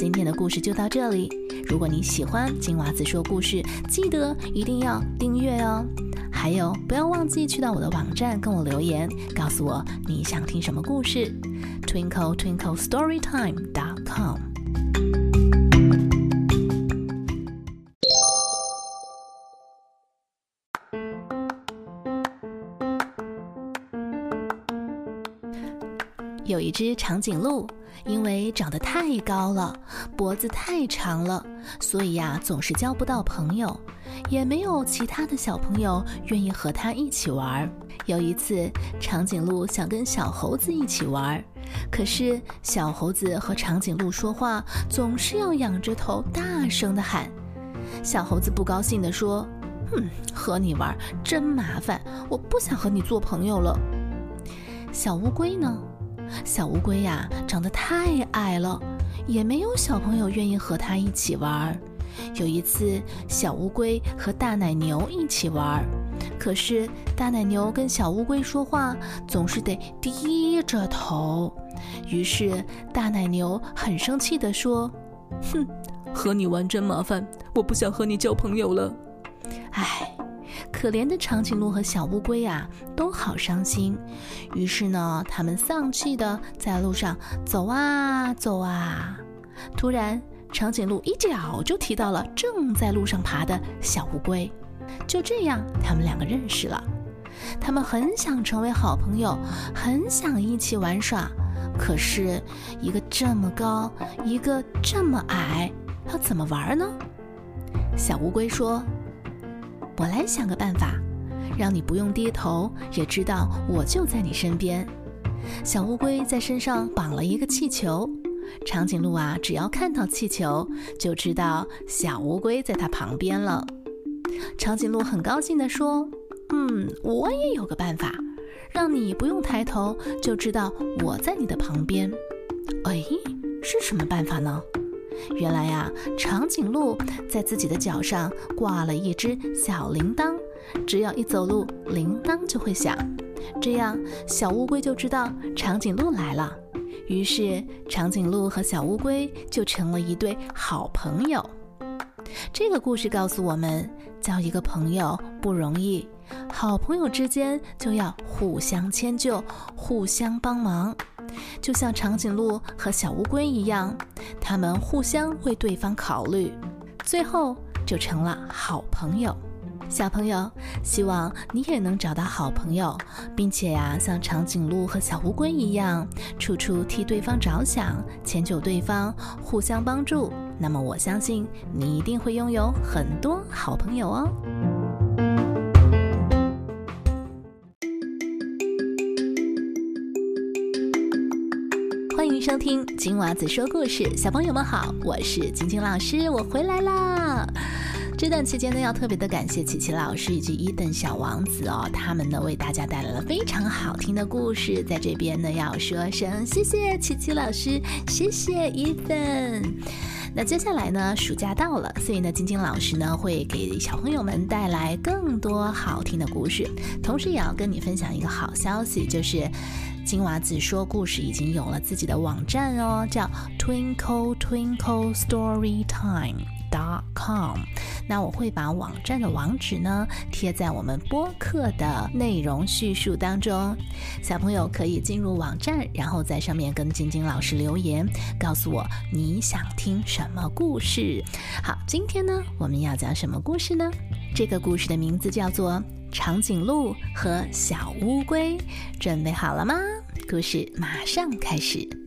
今天的故事就到这里。如果你喜欢金娃子说故事，记得一定要订阅哦。还有，不要忘记去到我的网站跟我留言，告诉我你想听什么故事。Twinkle Twinkle Storytime dot com。有一只长颈鹿，因为长得太高了，脖子太长了，所以呀，总是交不到朋友，也没有其他的小朋友愿意和它一起玩。有一次，长颈鹿想跟小猴子一起玩，可是小猴子和长颈鹿说话总是要仰着头大声的喊。小猴子不高兴地说：“哼，和你玩真麻烦，我不想和你做朋友了。”小乌龟呢？小乌龟呀，长得太矮了，也没有小朋友愿意和它一起玩。有一次，小乌龟和大奶牛一起玩，可是大奶牛跟小乌龟说话总是得低着头。于是大奶牛很生气地说：“哼，和你玩真麻烦，我不想和你交朋友了。”唉。可怜的长颈鹿和小乌龟啊，都好伤心。于是呢，他们丧气的在路上走啊走啊。突然，长颈鹿一脚就踢到了正在路上爬的小乌龟。就这样，他们两个认识了。他们很想成为好朋友，很想一起玩耍。可是，一个这么高，一个这么矮，要怎么玩呢？小乌龟说。我来想个办法，让你不用低头，也知道我就在你身边。小乌龟在身上绑了一个气球，长颈鹿啊，只要看到气球，就知道小乌龟在它旁边了。长颈鹿很高兴地说：“嗯，我也有个办法，让你不用抬头，就知道我在你的旁边。”哎，是什么办法呢？原来呀，长颈鹿在自己的脚上挂了一只小铃铛，只要一走路，铃铛就会响，这样小乌龟就知道长颈鹿来了。于是，长颈鹿和小乌龟就成了一对好朋友。这个故事告诉我们，交一个朋友不容易，好朋友之间就要互相迁就，互相帮忙。就像长颈鹿和小乌龟一样，他们互相为对方考虑，最后就成了好朋友。小朋友，希望你也能找到好朋友，并且呀，像长颈鹿和小乌龟一样，处处替对方着想，迁就对方，互相帮助。那么，我相信你一定会拥有很多好朋友哦。收听金娃子说故事，小朋友们好，我是晶晶老师，我回来啦。这段期间呢，要特别的感谢琪琪老师以及伊登小王子哦，他们呢为大家带来了非常好听的故事，在这边呢要说声谢谢琪琪老师，谢谢伊登。那接下来呢，暑假到了，所以呢，晶晶老师呢会给小朋友们带来更多好听的故事，同时也要跟你分享一个好消息，就是。金娃子说故事已经有了自己的网站哦，叫 Twinkle Twinkle Storytime dot com。那我会把网站的网址呢贴在我们播客的内容叙述当中，小朋友可以进入网站，然后在上面跟晶晶老师留言，告诉我你想听什什么故事。好，今天呢我们要讲什么故事呢？这个故事的名字叫做。长颈鹿和小乌龟，准备好了吗？故事马上开始。